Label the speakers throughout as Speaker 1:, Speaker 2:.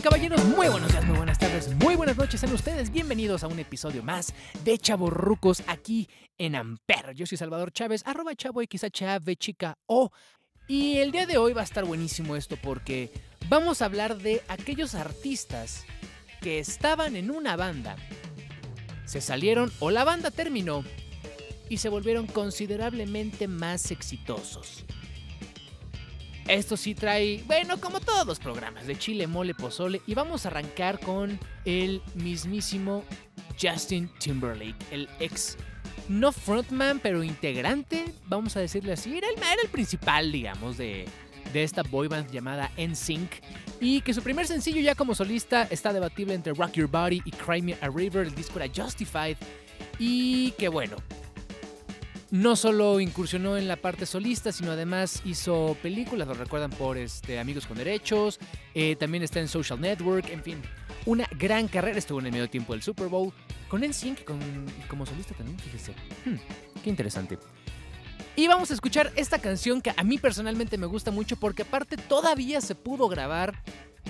Speaker 1: Caballeros, muy buenos días, muy buenas tardes, muy buenas noches a ustedes. Bienvenidos a un episodio más de Chaborrucos aquí en Amper. Yo soy Salvador Chávez, arroba chavo XHAV chica O. Y el día de hoy va a estar buenísimo esto porque vamos a hablar de aquellos artistas que estaban en una banda, se salieron o la banda terminó y se volvieron considerablemente más exitosos. Esto sí trae, bueno, como todos los programas de Chile, Mole, Pozole. Y vamos a arrancar con el mismísimo Justin Timberlake, el ex, no frontman, pero integrante, vamos a decirle así. Era el, era el principal, digamos, de, de esta boyband llamada NSYNC. Y que su primer sencillo ya como solista está debatible entre Rock Your Body y Cry Me a River. El disco era Justified. Y que bueno, no solo incursionó en la parte solista, sino además hizo películas, lo recuerdan por este, Amigos con Derechos, eh, también está en Social Network, en fin, una gran carrera, estuvo en el medio tiempo del Super Bowl, con NSYNC con, como solista también, fíjese, hmm, qué interesante. Y vamos a escuchar esta canción que a mí personalmente me gusta mucho porque aparte todavía se pudo grabar,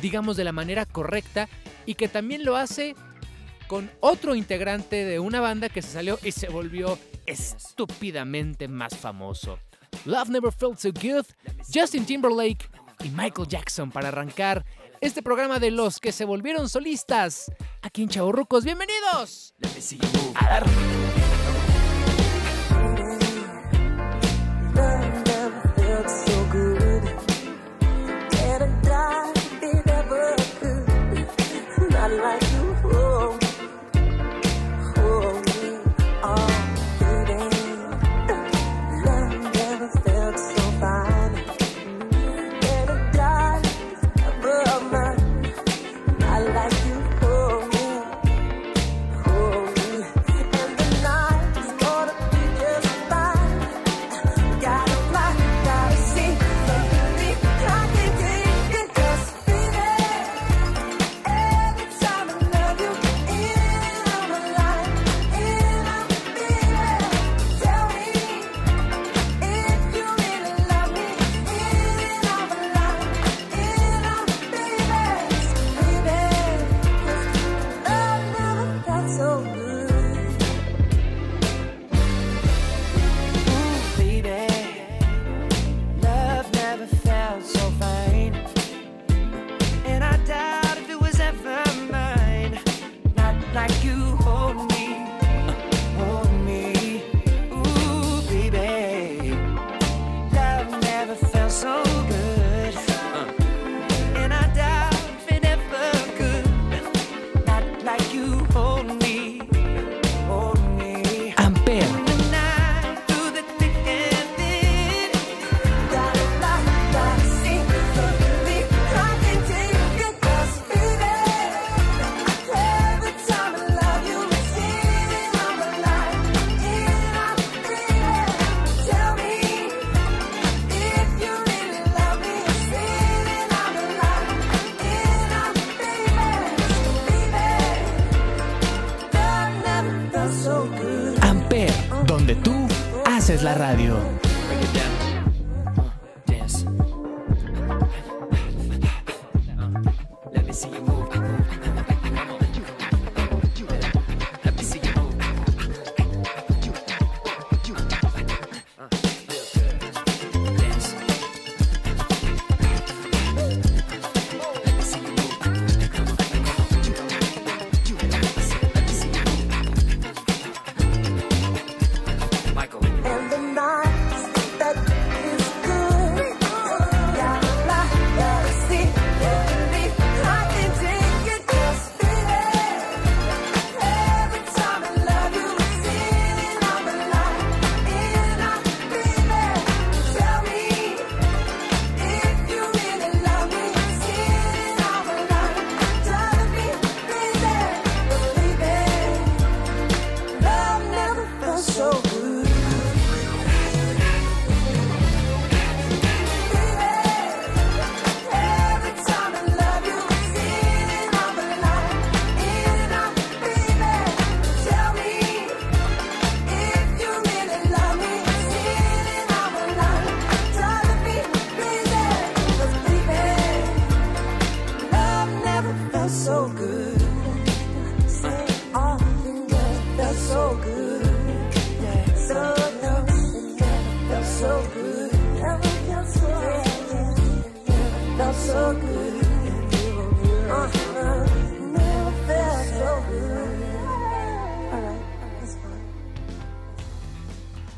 Speaker 1: digamos, de la manera correcta y que también lo hace con otro integrante de una banda que se salió y se volvió estúpidamente más famoso. Love Never Felt So Good, Justin Timberlake y Michael Jackson para arrancar este programa de los que se volvieron solistas. Aquí en Chaburrucos, bienvenidos. La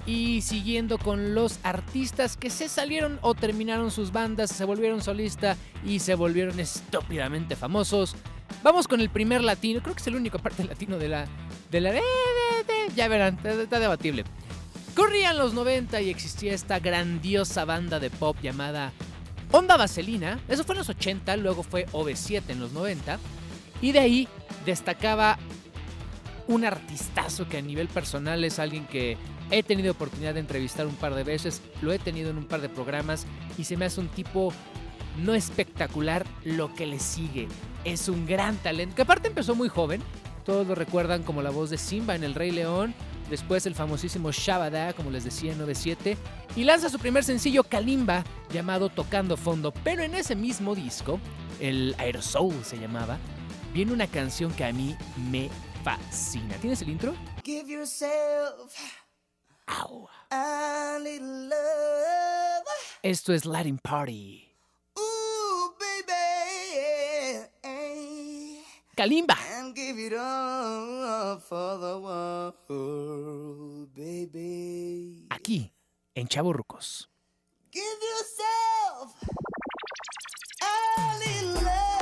Speaker 1: Y siguiendo con los artistas que se salieron o terminaron sus bandas, se volvieron solista y se volvieron estúpidamente famosos, Vamos con el primer latino, creo que es el único parte latino de la... De la ya verán, está, está debatible. Corrían los 90 y existía esta grandiosa banda de pop llamada Onda Vaselina. Eso fue en los 80, luego fue OV7 en los 90. Y de ahí destacaba un artistazo que a nivel personal es alguien que he tenido oportunidad de entrevistar un par de veces, lo he tenido en un par de programas y se me hace un tipo no espectacular lo que le sigue. Es un gran talento, que aparte empezó muy joven, todos lo recuerdan como la voz de Simba en El Rey León, después el famosísimo Shabada, como les decía en 97, y lanza su primer sencillo Kalimba llamado Tocando Fondo, pero en ese mismo disco, el Aerosoul se llamaba, viene una canción que a mí me fascina. ¿Tienes el intro?
Speaker 2: Give yourself a little love.
Speaker 1: Esto es Latin Party. Kalimba.
Speaker 2: And give it all for the world, baby.
Speaker 1: Aquí, en Chavo Rucos.
Speaker 2: Give yourself a little love.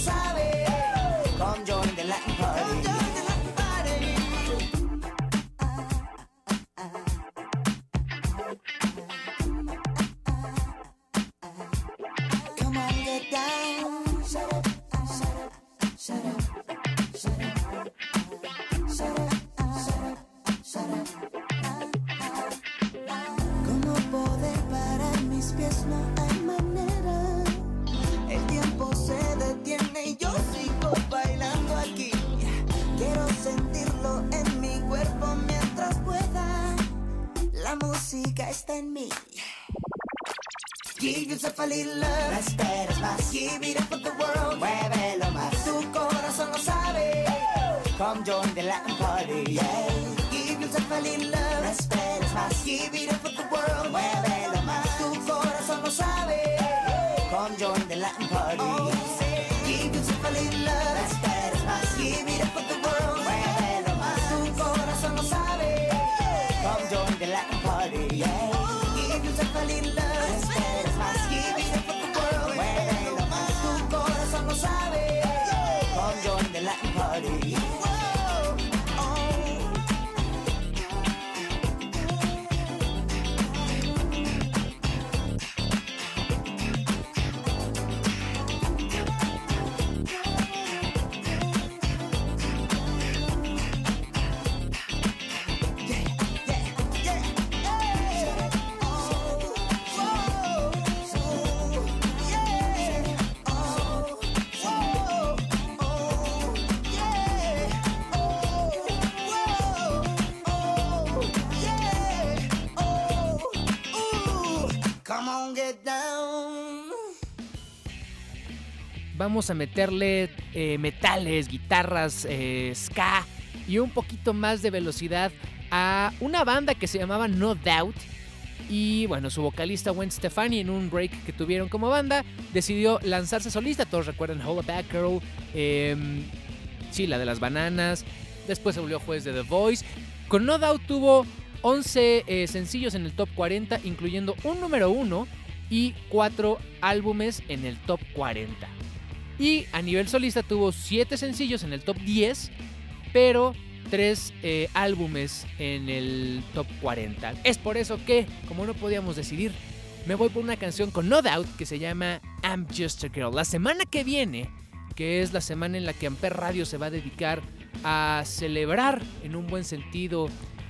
Speaker 2: sabe. Little love. No esperes más. Give it up for the world. Muévelo más. Tu corazón lo sabe. Come join the Latin party. Yeah. Give yourself a little love. No esperes más. Give it up for the world. Muévelo más. Tu corazón lo sabe. Come join the Latin party. Give
Speaker 1: vamos a meterle eh, metales, guitarras, eh, ska y un poquito más de velocidad a una banda que se llamaba No Doubt. Y bueno, su vocalista Gwen Stefani en un break que tuvieron como banda decidió lanzarse solista. Todos recuerdan Hold Back Girl, em, sí, la de las bananas. Después se volvió juez de The Voice. Con No Doubt tuvo 11 eh, sencillos en el top 40, incluyendo un número 1 y 4 álbumes en el top 40. Y a nivel solista tuvo 7 sencillos en el top 10, pero 3 álbumes en el top 40. Es por eso que, como no podíamos decidir, me voy por una canción con No Doubt que se llama I'm Just a Girl. La semana que viene, que es la semana en la que Amper Radio se va a dedicar a celebrar en un buen sentido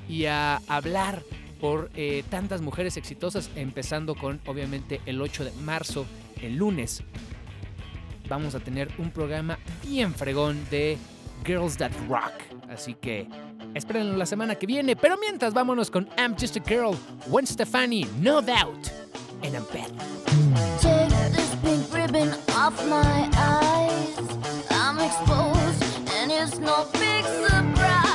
Speaker 1: y a hablar por eh, tantas mujeres exitosas, empezando con obviamente el 8 de marzo, el lunes. Vamos a tener un programa bien fregón de Girls That Rock. Así que espérenlo la semana que viene. Pero mientras, vámonos con I'm Just a Girl, Gwen Stefani, No Doubt, en Ampere.
Speaker 3: Take this pink ribbon off my eyes. I'm exposed, and it's no big surprise.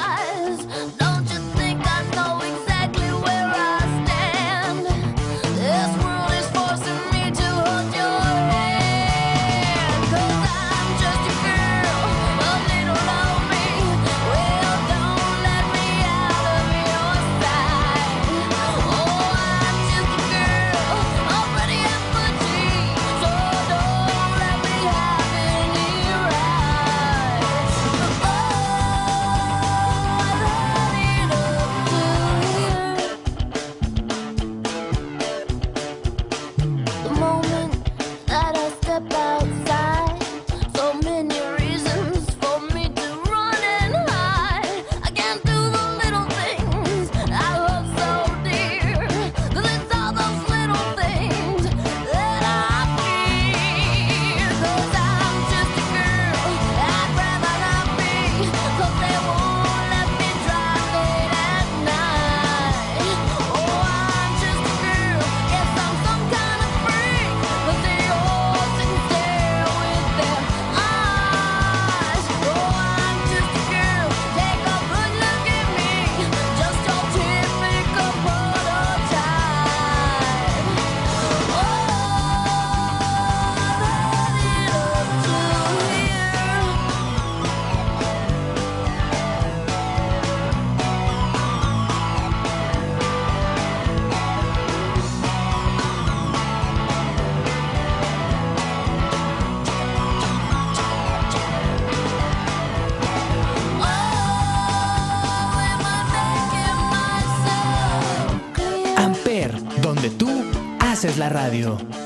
Speaker 1: La radio.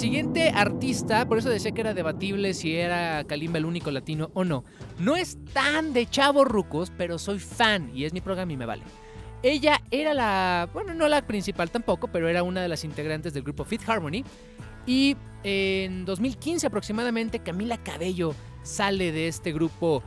Speaker 1: Siguiente artista, por eso decía que era debatible si era Kalimba el único latino o no, no es tan de chavos rucos, pero soy fan y es mi programa y me vale. Ella era la, bueno, no la principal tampoco, pero era una de las integrantes del grupo Fit Harmony. Y en 2015 aproximadamente Camila Cabello sale de este grupo,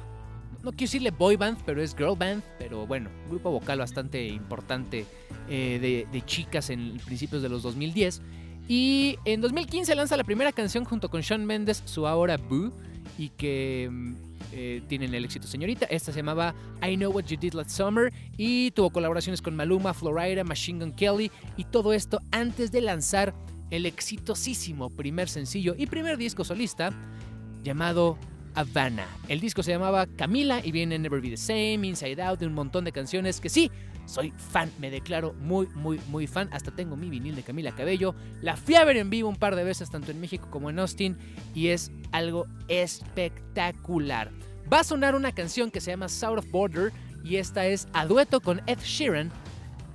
Speaker 1: no quiero decirle boy band, pero es girl band, pero bueno, un grupo vocal bastante importante eh, de, de chicas en principios de los 2010. Y en 2015 lanza la primera canción junto con Shawn Mendes, su ahora Boo. y que mm, eh, tienen el éxito señorita. Esta se llamaba I Know What You Did Last Summer y tuvo colaboraciones con Maluma, Florida, Machine Gun Kelly y todo esto antes de lanzar el exitosísimo primer sencillo y primer disco solista llamado Havana. El disco se llamaba Camila y viene Never Be the Same, Inside Out, de un montón de canciones que sí, soy fan, me declaro muy, muy, muy fan. Hasta tengo mi vinil de Camila Cabello. La fui a ver en vivo un par de veces, tanto en México como en Austin, y es algo espectacular. Va a sonar una canción que se llama South of Border, y esta es a dueto con Ed Sheeran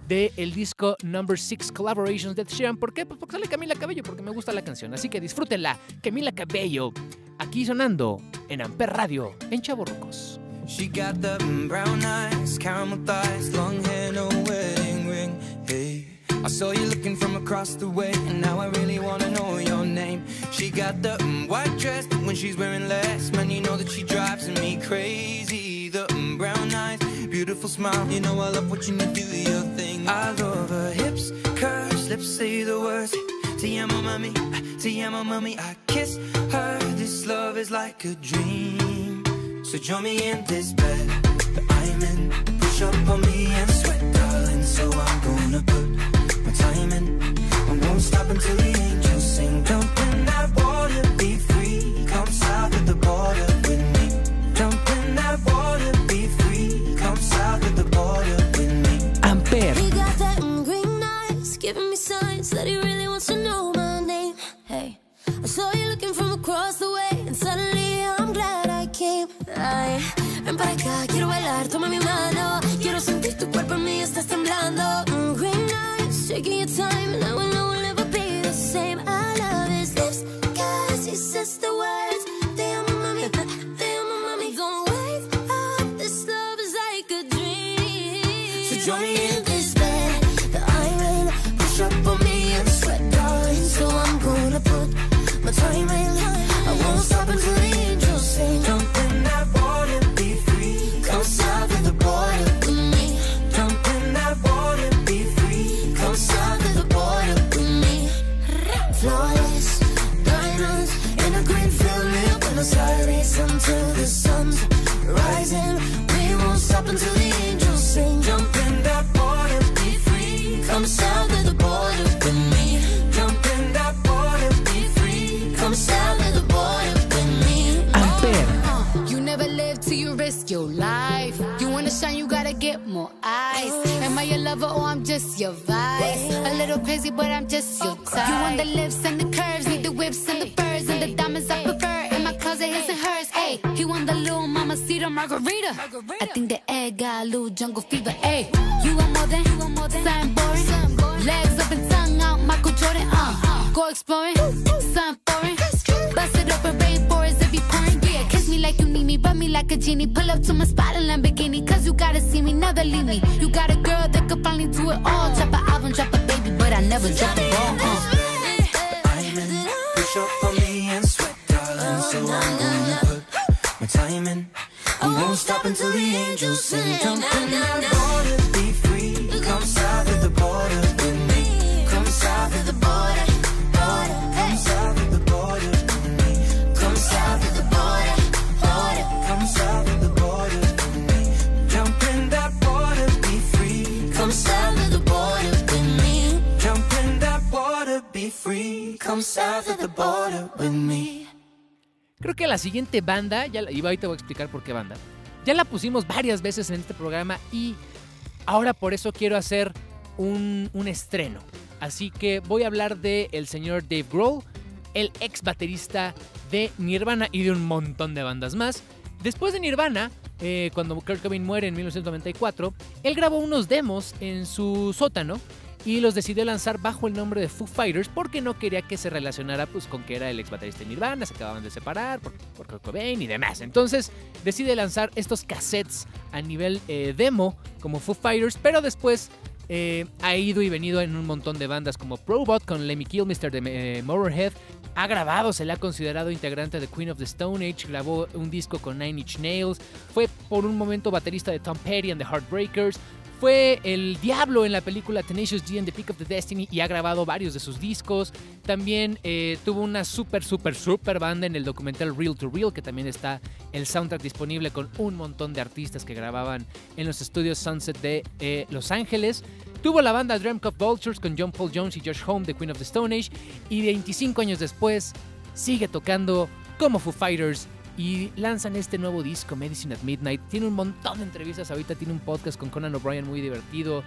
Speaker 1: de el disco Number 6 Collaborations de Ed Sheeran. ¿Por qué? Pues porque sale Camila Cabello, porque me gusta la canción. Así que disfrútenla, Camila Cabello, aquí sonando en Amper Radio, en Chaborrucos.
Speaker 4: She got the brown eyes, caramel thighs, long hair, no wedding ring. Hey, I saw you looking from across the way, and now I really wanna know your name. She got the white dress, but when she's wearing less, man, you know that she drives me crazy. The brown eyes, beautiful smile, you know I love watching you do your thing. I love her hips, curves, lips say the words. Te amo, mami, te amo, mami. I kiss her. This love is like a dream. So join me in this bed that I'm in. Push up on me and sweat, darling. So I'm gonna put my time in. I won't stop until the angels sing. Jump in that water, be free. Come south of the border with me. Jump in that water, be free. Come south of the border with me.
Speaker 1: I'm Amper.
Speaker 3: He got that green eyes, giving me signs that he really wants to know my name. Hey, I saw you looking from across the way, bailar, toma mi mano. Quiero sentir tu cuerpo en mí, estás temblando. Mm, green eyes, taking your time, and I will know we'll never be the same. I love his lips, cause he says the words. Te amo, mami, te amo, mami. Don't wake up, this love is like a dream.
Speaker 4: So join me
Speaker 5: crazy, but I'm just your type. You want the lips and the curves, need the whips and the furs and the diamonds I prefer. In my closet, his and hers. Hey, he want the little mama cedar margarita. I think the egg got a little jungle fever. Hey, you want more than, you want more than something boring. Legs up and tongue out, Michael Jordan. Uh, go exploring, something foreign. Me rub me like a genie. Pull up to my spot in Lamborghini, cause you gotta see me, never leave me. You got a girl that could finally do it all. Drop an album, drop a baby, but I never drop the ball. Uh.
Speaker 4: Push up on me and sweat, darling. So I'm gonna put my time in. I won't stop until the angels sing. Jump in that water, be free. Come south of the border with me. Come south of the border, border. Free. Come south of the border with me.
Speaker 1: Creo que la siguiente banda, ya y ahorita voy a explicar por qué banda, ya la pusimos varias veces en este programa y ahora por eso quiero hacer un, un estreno. Así que voy a hablar del el señor Dave Grohl, el ex baterista de Nirvana y de un montón de bandas más. Después de Nirvana, eh, cuando Kurt Cobain muere en 1994, él grabó unos demos en su sótano y los decidió lanzar bajo el nombre de Foo Fighters porque no quería que se relacionara pues, con que era el ex baterista de Nirvana, se acababan de separar por, por Cobain y demás. Entonces decide lanzar estos cassettes a nivel eh, demo como Foo Fighters, pero después eh, ha ido y venido en un montón de bandas como Probot con Lemmy Kilmister de eh. Ha grabado, se le ha considerado integrante de Queen of the Stone Age. Grabó un disco con Nine Inch Nails. Fue por un momento baterista de Tom Petty and the Heartbreakers. Fue el diablo en la película Tenacious D and the Peak of the Destiny y ha grabado varios de sus discos. También eh, tuvo una super, super, super banda en el documental Real to Real, que también está el soundtrack disponible con un montón de artistas que grababan en los estudios Sunset de eh, Los Ángeles. Tuvo la banda Dream Cup Vultures con John Paul Jones y Josh Home de Queen of the Stone Age. Y 25 años después sigue tocando como Foo Fighters y lanzan este nuevo disco, Medicine at Midnight. Tiene un montón de entrevistas, ahorita tiene un podcast con Conan O'Brien muy divertido.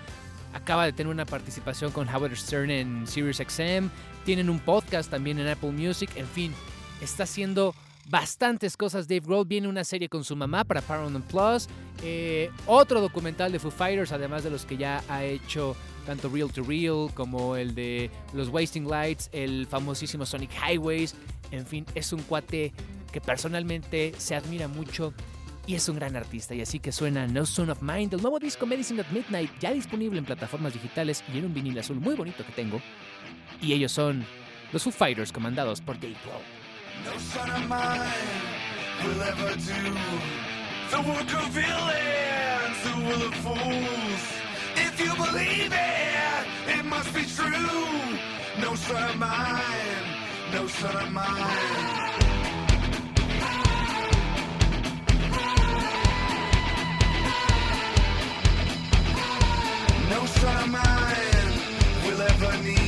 Speaker 1: Acaba de tener una participación con Howard Stern en SiriusXM. Tienen un podcast también en Apple Music. En fin, está haciendo bastantes cosas. Dave Grohl viene una serie con su mamá para Paramount Plus. Eh, otro documental de Foo Fighters, además de los que ya ha hecho tanto Real to Real como el de los Wasting Lights, el famosísimo Sonic Highways. En fin, es un cuate que personalmente se admira mucho y es un gran artista. Y así que suena No Son of Mine del nuevo disco Medicine at Midnight, ya disponible en plataformas digitales y en un vinil azul muy bonito que tengo. Y ellos son los Foo Fighters comandados por Dave Grohl.
Speaker 6: No son of mine will ever do the work of villains who will of fools. If you believe it, it must be true. No son of mine, no son of mine. No son of mine will ever need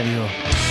Speaker 1: radio.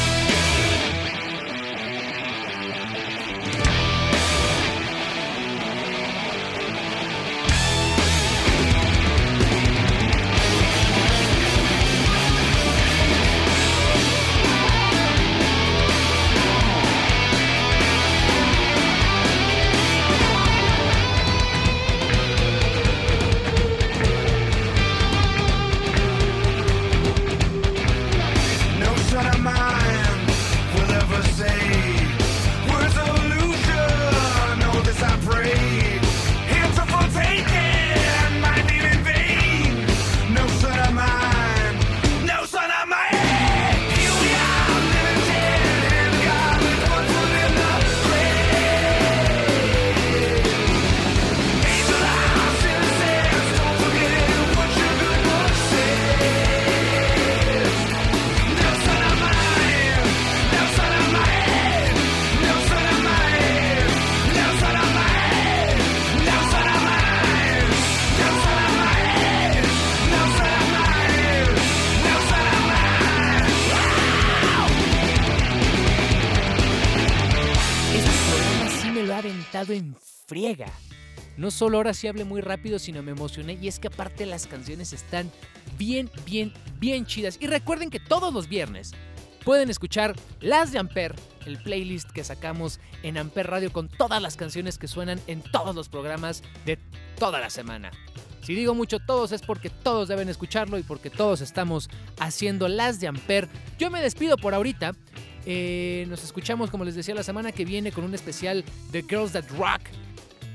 Speaker 6: No
Speaker 1: solo ahora sí hablé muy rápido, sino me emocioné. Y es que aparte las canciones están bien, bien, bien chidas. Y recuerden que todos los viernes pueden escuchar las de Amper, el playlist que sacamos en Amper Radio con todas las canciones que suenan en todos los programas de toda la semana. Si digo mucho todos es porque todos deben escucharlo y porque todos estamos haciendo las de Amper. Yo me despido por ahorita. Eh, nos escuchamos, como les decía, la semana que viene con un especial de Girls That Rock.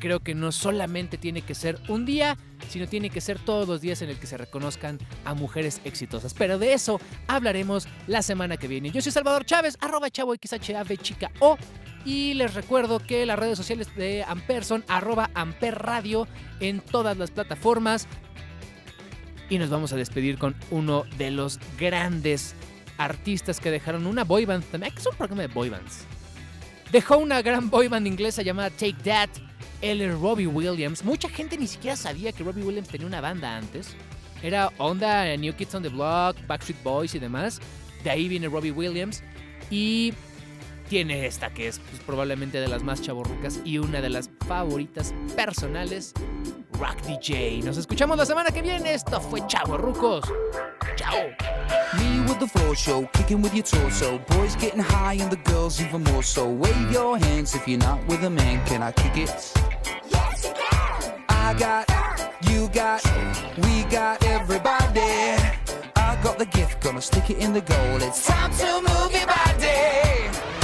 Speaker 1: Creo que no solamente tiene que ser un día, sino tiene que ser todos los días en el que se reconozcan a mujeres exitosas. Pero de eso hablaremos la semana que viene. Yo soy Salvador Chávez, arroba chavo XHAV chica O. Y les recuerdo que las redes sociales de Amper son arroba Amper Radio en todas las plataformas. Y nos vamos a despedir con uno de los grandes artistas que dejaron una boy band también. es un programa de boy bands. Dejó una gran boy band inglesa llamada Take That. Es Robbie Williams. Mucha gente ni siquiera sabía que Robbie Williams tenía una banda antes. Era onda eh, New Kids on the Block, Backstreet Boys y demás. De ahí viene Robbie Williams. Y tiene esta que es pues, probablemente de las más chavorrucas y una de las favoritas personales, Rock DJ. Nos escuchamos la semana que viene. Esto fue Chavorrucos. Chao.
Speaker 4: Me with the floor show, kicking with your torso. Boys getting high and the girls even more so. Wave your hands if you're not with a man. Can I kick it? Yes, you can. I got, you got, we got everybody. I got the gift, gonna stick it in the goal. It's time to move your body.